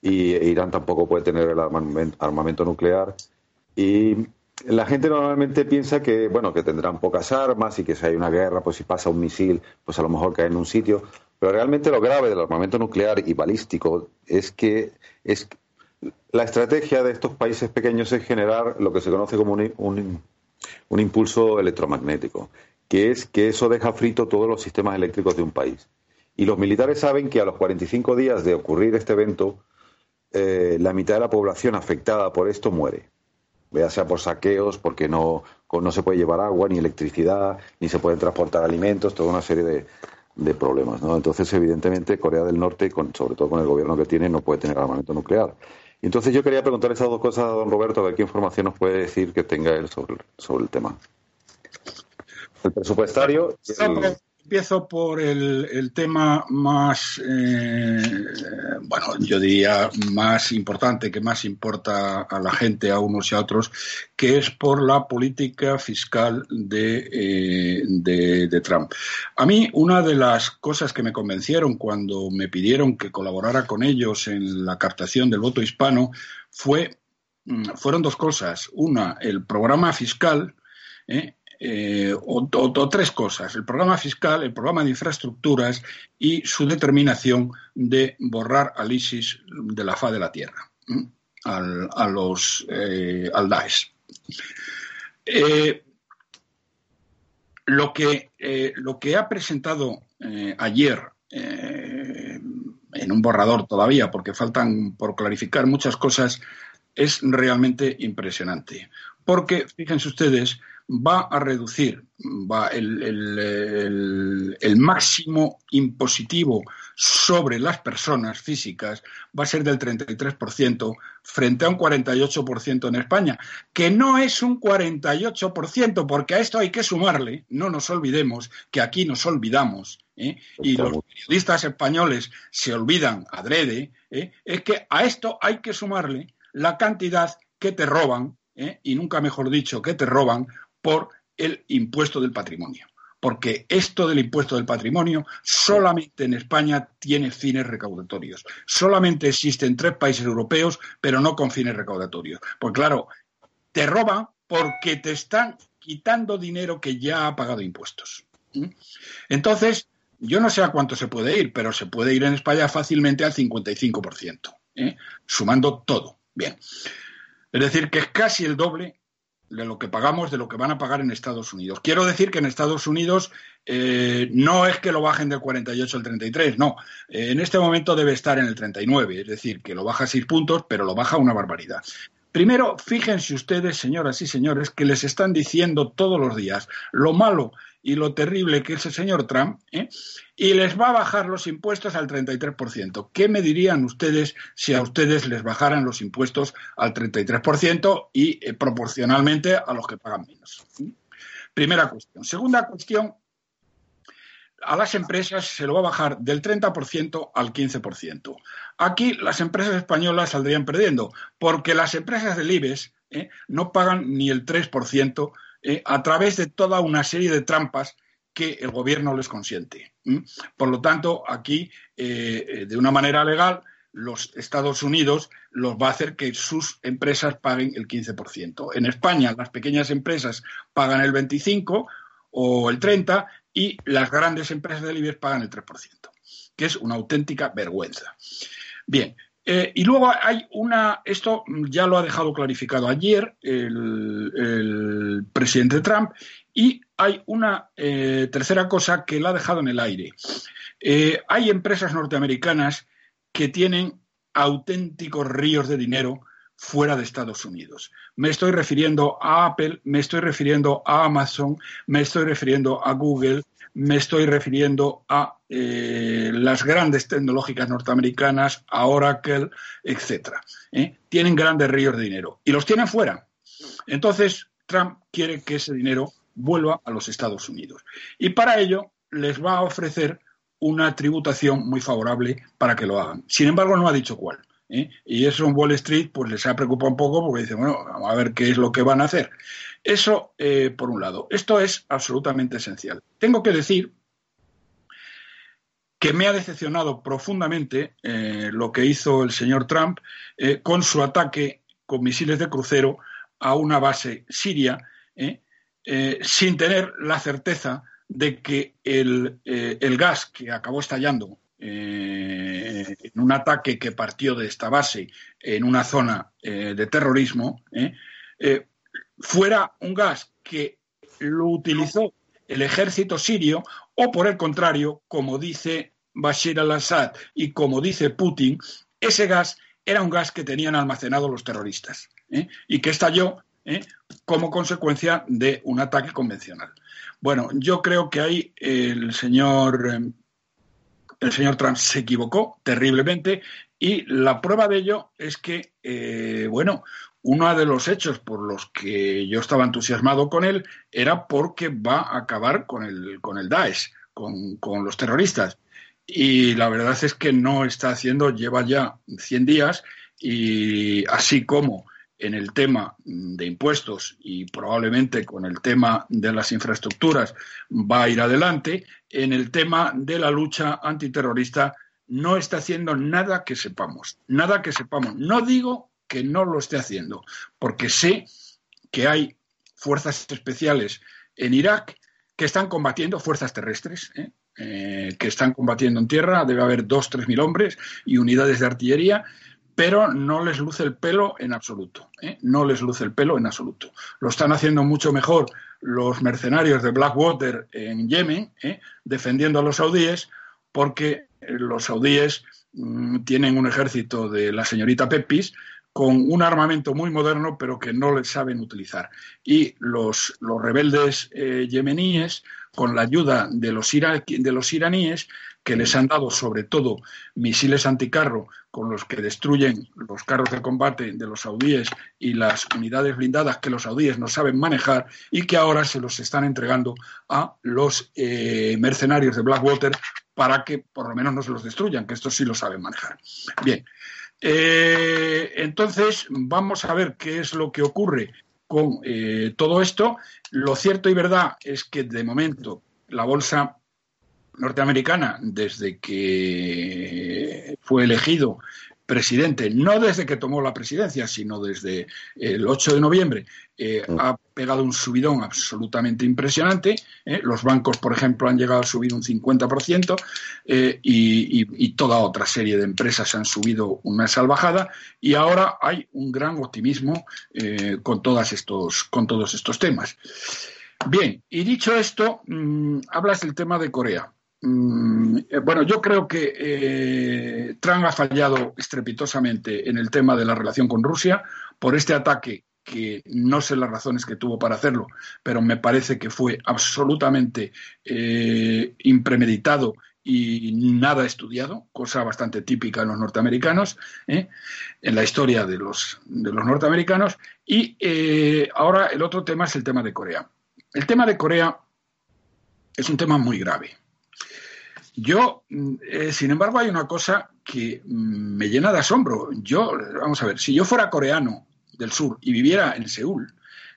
y e Irán tampoco puede tener el armamento, nuclear. Y la gente normalmente piensa que, bueno, que tendrán pocas armas y que si hay una guerra, pues si pasa un misil, pues a lo mejor cae en un sitio. Pero realmente lo grave del armamento nuclear y balístico es que es la estrategia de estos países pequeños es generar lo que se conoce como un impulso electromagnético que es que eso deja frito todos los sistemas eléctricos de un país. Y los militares saben que a los 45 días de ocurrir este evento, eh, la mitad de la población afectada por esto muere. Ya sea por saqueos, porque no, no se puede llevar agua, ni electricidad, ni se pueden transportar alimentos, toda una serie de, de problemas. ¿no? Entonces, evidentemente, Corea del Norte, con, sobre todo con el gobierno que tiene, no puede tener armamento nuclear. Entonces, yo quería preguntar esas dos cosas a don Roberto, a ver qué información nos puede decir que tenga él sobre, sobre el tema el presupuestario. Empiezo por el, tema más, eh, bueno, yo diría más importante, que más importa a la gente, a unos y a otros, que es por la política fiscal de, eh, de, Trump. A mí, una de las cosas que me convencieron cuando me pidieron que colaborara con ellos en la captación del voto hispano fue, mm, fueron dos cosas. Una, el programa fiscal. ¿eh? Eh, o, tres cosas, el programa fiscal, el programa de infraestructuras y su determinación de borrar al ISIS de la faz de la tierra, al, a los, eh, al Daesh. Eh, lo, que, eh, lo que ha presentado ayer en un borrador todavía, porque faltan por clarificar muchas cosas, es realmente impresionante. Porque, fíjense ustedes, va a reducir va el, el, máximo impositivo sobre las personas físicas va a ser del 33% frente a un 48% en España, que no es un 48%, porque a esto hay que sumarle, no nos olvidemos que aquí nos olvidamos, ¿eh? y los periodistas españoles se olvidan adrede, ¿eh? es que a esto hay que sumarle la cantidad que te roban, ¿eh? y nunca mejor dicho, que te roban por el impuesto del patrimonio. Porque esto del impuesto del patrimonio solamente en España tiene fines recaudatorios. Solamente existe en tres países europeos, pero no con fines recaudatorios. Pues claro, te roban porque te están quitando dinero que ya ha pagado impuestos. ¿Mm? Entonces, yo no sé a cuánto se puede ir, pero se puede ir en España fácilmente al 55%, ¿eh? sumando todo. Bien. Es decir, que es casi el doble de lo que pagamos, de lo que van a pagar en Estados Unidos. Quiero decir que en Estados Unidos eh, no es que lo bajen del 48 al 33, no. Eh, en este momento debe estar en el 39, es decir, que lo baja seis puntos, pero lo baja una barbaridad. Primero, fíjense ustedes, señoras y señores, que les están diciendo todos los días lo malo y lo terrible que es el señor Trump, ¿eh? y les va a bajar los impuestos al 33%. ¿Qué me dirían ustedes si a ustedes les bajaran los impuestos al 33% y eh, proporcionalmente a los que pagan menos? Primera cuestión. Segunda cuestión, a las empresas se lo va a bajar del 30% al 15%. Aquí las empresas españolas saldrían perdiendo, porque las empresas del IBEX ¿eh? no pagan ni el 3% eh, a través de toda una serie de trampas que el gobierno les consiente. Por lo tanto, aquí, eh, eh, de una manera legal, los Estados Unidos los va a hacer que sus empresas paguen el 15%. En España, las pequeñas empresas pagan el 25% o el 30% y las grandes empresas del IBEX pagan el 3%, que es una auténtica vergüenza. Bien, eh, y luego hay una, esto ya lo ha dejado clarificado ayer el, presidente Trump, y hay una eh, tercera cosa que la ha dejado en el aire. Eh, hay empresas norteamericanas que tienen auténticos ríos de dinero fuera de Estados Unidos. Me estoy refiriendo a Apple, me estoy refiriendo a Amazon, me estoy refiriendo a Google, me estoy refiriendo a eh, las grandes tecnológicas norteamericanas, a Oracle, etcétera. ¿eh? Tienen grandes ríos de dinero y los tienen fuera. Entonces, Trump quiere que ese dinero vuelva a los Estados Unidos. Y para ello les va a ofrecer una tributación muy favorable para que lo hagan. Sin embargo, no ha dicho cuál. ¿Eh? Y eso en Wall Street pues les ha preocupado un poco porque dicen, bueno, vamos a ver qué es lo que van a hacer. Eso, eh, por un lado. Esto es absolutamente esencial. Tengo que decir que me ha decepcionado profundamente eh, lo que hizo el señor Trump eh, con su ataque con misiles de crucero a una base siria, sin tener la certeza de que el, el gas que acabó estallando en un ataque que partió de esta base en una zona de terrorismo, fuera un gas que lo utilizó el ejército sirio o por el contrario, como dice Bashir al-Assad y como dice Putin, ese gas era un gas que tenían almacenado los terroristas ¿eh? y que estalló ¿eh? como consecuencia de un ataque convencional. Bueno, yo creo que ahí el señor, eh, el señor Trump se equivocó terriblemente y la prueba de ello es que, bueno, uno de los hechos por los que yo estaba entusiasmado con él era porque va a acabar con el, con el Daesh, con, los terroristas. Y la verdad es que no está haciendo, lleva ya 100 días y así como en el tema de impuestos y probablemente con el tema de las infraestructuras va a ir adelante, en el tema de la lucha antiterrorista no está haciendo nada que sepamos, nada que sepamos. No digo que no lo esté haciendo, porque sé que hay fuerzas especiales en Irak que están combatiendo fuerzas terrestres, ¿eh? Eh, que están combatiendo en tierra, debe haber dos, tres mil hombres y unidades de artillería, pero no les luce el pelo en absoluto, ¿eh? no les luce el pelo en absoluto. Lo están haciendo mucho mejor los mercenarios de Blackwater en Yemen, defendiendo a los saudíes, porque los saudíes mm, tienen un ejército de la señorita Pepis con un armamento muy moderno, pero que no le saben utilizar. Y los, los rebeldes eh, yemeníes, con la ayuda de los, de los iraníes, que les han dado sobre todo misiles anticarro con los que destruyen los carros de combate de los saudíes y las unidades blindadas que los saudíes no saben manejar y que ahora se los están entregando a los eh, mercenarios de Blackwater para que por lo menos no se los destruyan, que estos sí lo saben manejar. Bien, eh, entonces vamos a ver qué es lo que ocurre con eh, todo esto. Lo cierto y verdad es que de momento la bolsa norteamericana desde que fue elegido presidente, no desde que tomó la presidencia, sino desde el 8 de noviembre, eh, mm. ha pegado un subidón absolutamente impresionante. Eh. Los bancos, por ejemplo, han llegado a subir un 50% eh, y, y, toda otra serie de empresas han subido una salvajada y ahora hay un gran optimismo con, todas estos, con todos estos temas. Bien, y dicho esto, mm, hablas del tema de Corea. Mm, eh, bueno, yo creo que eh, Trump ha fallado estrepitosamente en el tema de la relación con Rusia por este ataque que no sé las razones que tuvo para hacerlo, pero me parece que fue absolutamente eh, impremeditado y nada estudiado, cosa bastante típica en los norteamericanos, en la historia de los, de los norteamericanos. Y ahora el otro tema es el tema de Corea. El tema de Corea es un tema muy grave. Yo, mm, eh, sin embargo, hay una cosa que mm, me llena de asombro. Yo, vamos a ver, si yo fuera coreano del sur y viviera en Seúl,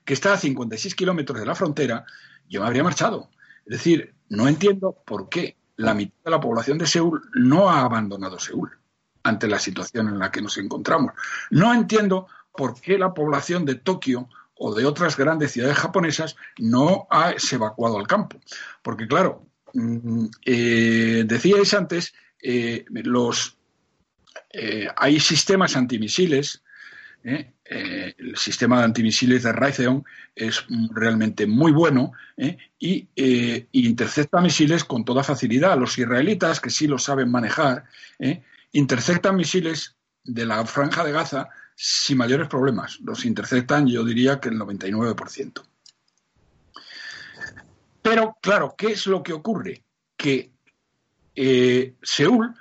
que está a 56 kilómetros de la frontera, yo me habría marchado. Es decir, no entiendo por qué la mitad de la población de Seúl no ha abandonado Seúl ante la situación en la que nos encontramos. No entiendo por qué la población de Tokio o de otras grandes ciudades japonesas no ha, evacuado al campo. Porque, claro, eh, decíais antes, eh, los, eh, hay sistemas antimisiles. el sistema de antimisiles de Raytheon es realmente muy bueno y intercepta misiles con toda facilidad. Los israelitas, que sí lo saben manejar, interceptan misiles de la franja de Gaza sin mayores problemas. Los interceptan, yo diría que el 99%. Pero, claro, ¿qué es lo que ocurre? Que eh, Seúl,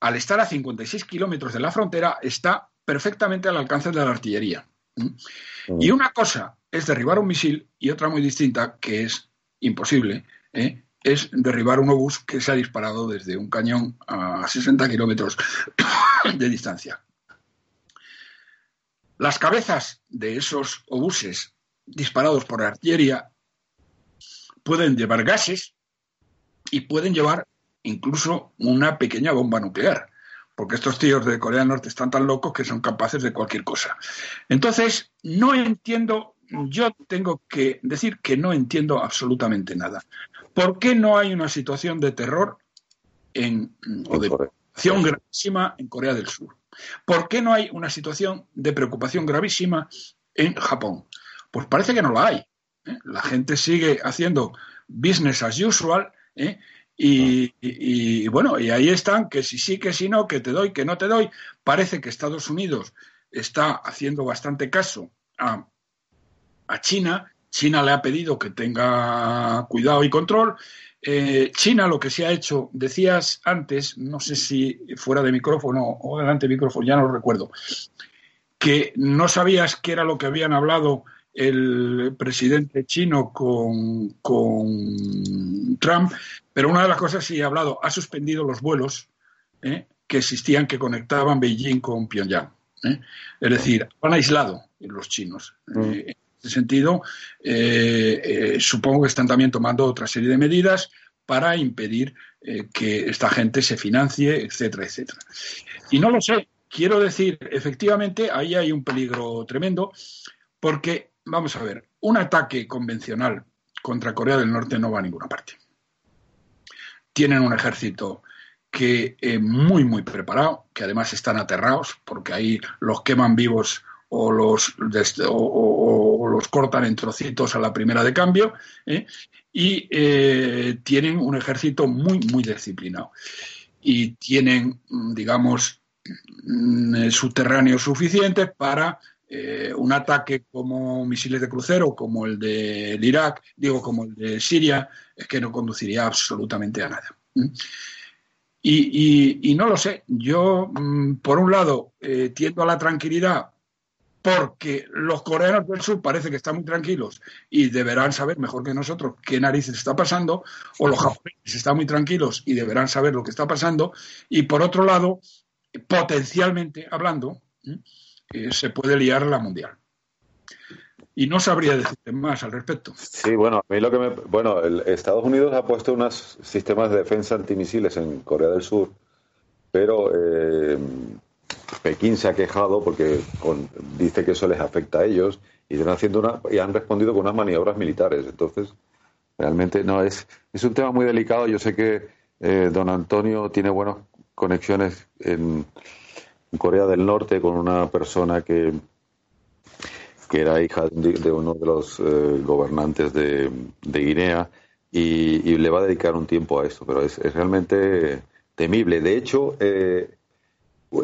al estar a 56 kilómetros de la frontera, está perfectamente al alcance de la artillería. Y una cosa es derribar un misil y otra muy distinta, que es imposible, ¿eh? es derribar un obús que se ha disparado desde un cañón a 60 kilómetros de distancia. Las cabezas de esos obuses disparados por artillería pueden llevar gases y pueden llevar incluso una pequeña bomba nuclear, porque estos tíos de Corea del Norte están tan locos que son capaces de cualquier cosa. Entonces, no entiendo, yo tengo que decir que no entiendo absolutamente nada. ¿Por qué no hay una situación de terror en, o de preocupación gravísima en Corea del Sur? ¿Por qué no hay una situación de preocupación gravísima en Japón? Pues parece que no la hay. ¿Eh? La gente sigue haciendo business as usual ¿eh? y, bueno, y ahí están, que si sí, que si no, que te doy, que no te doy. Parece que Estados Unidos está haciendo bastante caso a, China. China le ha pedido que tenga cuidado y control. Eh, China lo que se ha hecho, decías antes, no sé si fuera de micrófono o delante de micrófono, ya no lo recuerdo, que no sabías qué era lo que habían hablado el presidente chino con, Trump, pero una de las cosas sí ha hablado, ha suspendido los vuelos ¿eh? que existían que conectaban Beijing con Pyongyang. ¿eh? Es decir, han aislado los chinos. Mm. Eh, en ese sentido, supongo que están también tomando otra serie de medidas para impedir que esta gente se financie, etcétera, etcétera. Y no lo sé, quiero decir, efectivamente, ahí hay un peligro tremendo, porque vamos a ver, un ataque convencional contra Corea del Norte no va a ninguna parte. Tienen un ejército que es muy, muy preparado, que además están aterrados, porque ahí los queman vivos o los, o, los cortan en trocitos a la primera de cambio, ¿eh? y eh, tienen un ejército muy, muy disciplinado. y tienen, digamos, mm, subterráneos suficientes para eh, un ataque como misiles de crucero, como el de Irak, digo, como el de Siria, es que no conduciría absolutamente a nada. Y, no lo sé. Yo, mm, por un lado, eh, tiendo a la tranquilidad porque los coreanos del sur parece que están muy tranquilos y deberán saber mejor que nosotros qué narices está pasando, o los japoneses están muy tranquilos y deberán saber lo que está pasando. Y por otro lado, potencialmente hablando, se puede liar la mundial. Y no sabría decirte más al respecto. Sí, bueno, a mí lo que me. Bueno, Estados Unidos ha puesto unos sistemas de defensa antimisiles en Corea del Sur, pero eh, Pekín se ha quejado porque dice que eso les afecta a ellos y, están haciendo una, y han respondido con unas maniobras militares. Entonces, realmente no es. Es un tema muy delicado. Yo sé que eh, don Antonio tiene buenas conexiones en Corea del Norte con una persona que, que era hija de, uno de los eh, gobernantes de, Guinea y, le va a dedicar un tiempo a esto, pero es, realmente temible. De hecho, eh,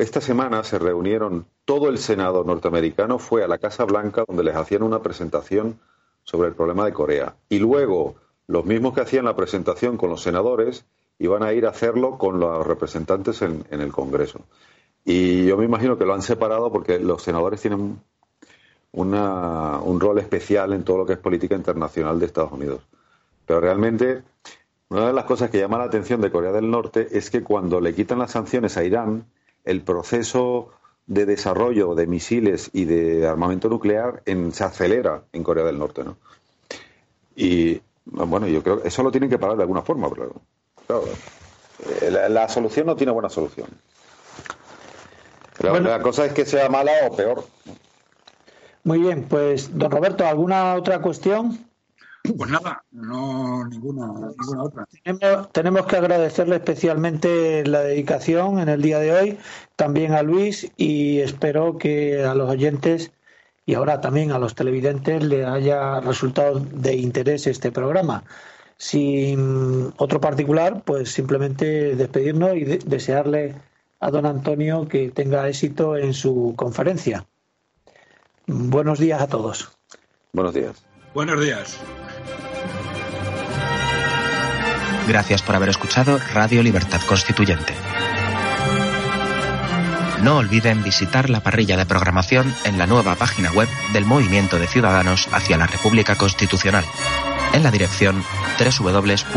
esta semana se reunieron todo el Senado norteamericano, fue a la Casa Blanca donde les hacían una presentación sobre el problema de Corea. Y luego los mismos que hacían la presentación con los senadores iban a ir a hacerlo con los representantes en el Congreso. Y yo me imagino que lo han separado porque los senadores tienen una, un rol especial en todo lo que es política internacional de Estados Unidos. Pero realmente, una de las cosas que llama la atención de Corea del Norte es que cuando le quitan las sanciones a Irán, el proceso de desarrollo de misiles y de armamento nuclear en, se acelera en Corea del Norte. ¿no? Y bueno, yo creo que eso lo tienen que parar de alguna forma. Pero, claro, eh, la solución no tiene buena solución. La, cosa es que sea mala o peor. Muy bien, pues don Roberto, ¿alguna otra cuestión? Pues nada, no ninguna, ninguna otra. Tenemos, que agradecerle especialmente la dedicación en el día de hoy, también a Luis y espero que a los oyentes y ahora también a los televidentes le haya resultado de interés este programa. Sin otro particular, pues simplemente despedirnos y desearle a don Antonio que tenga éxito en su conferencia. Buenos días a todos. Buenos días. Buenos días. Gracias por haber escuchado Radio Libertad Constituyente. No olviden visitar la parrilla de programación en la nueva página web del Movimiento de Ciudadanos hacia la República Constitucional, en la dirección www.mcrc.es.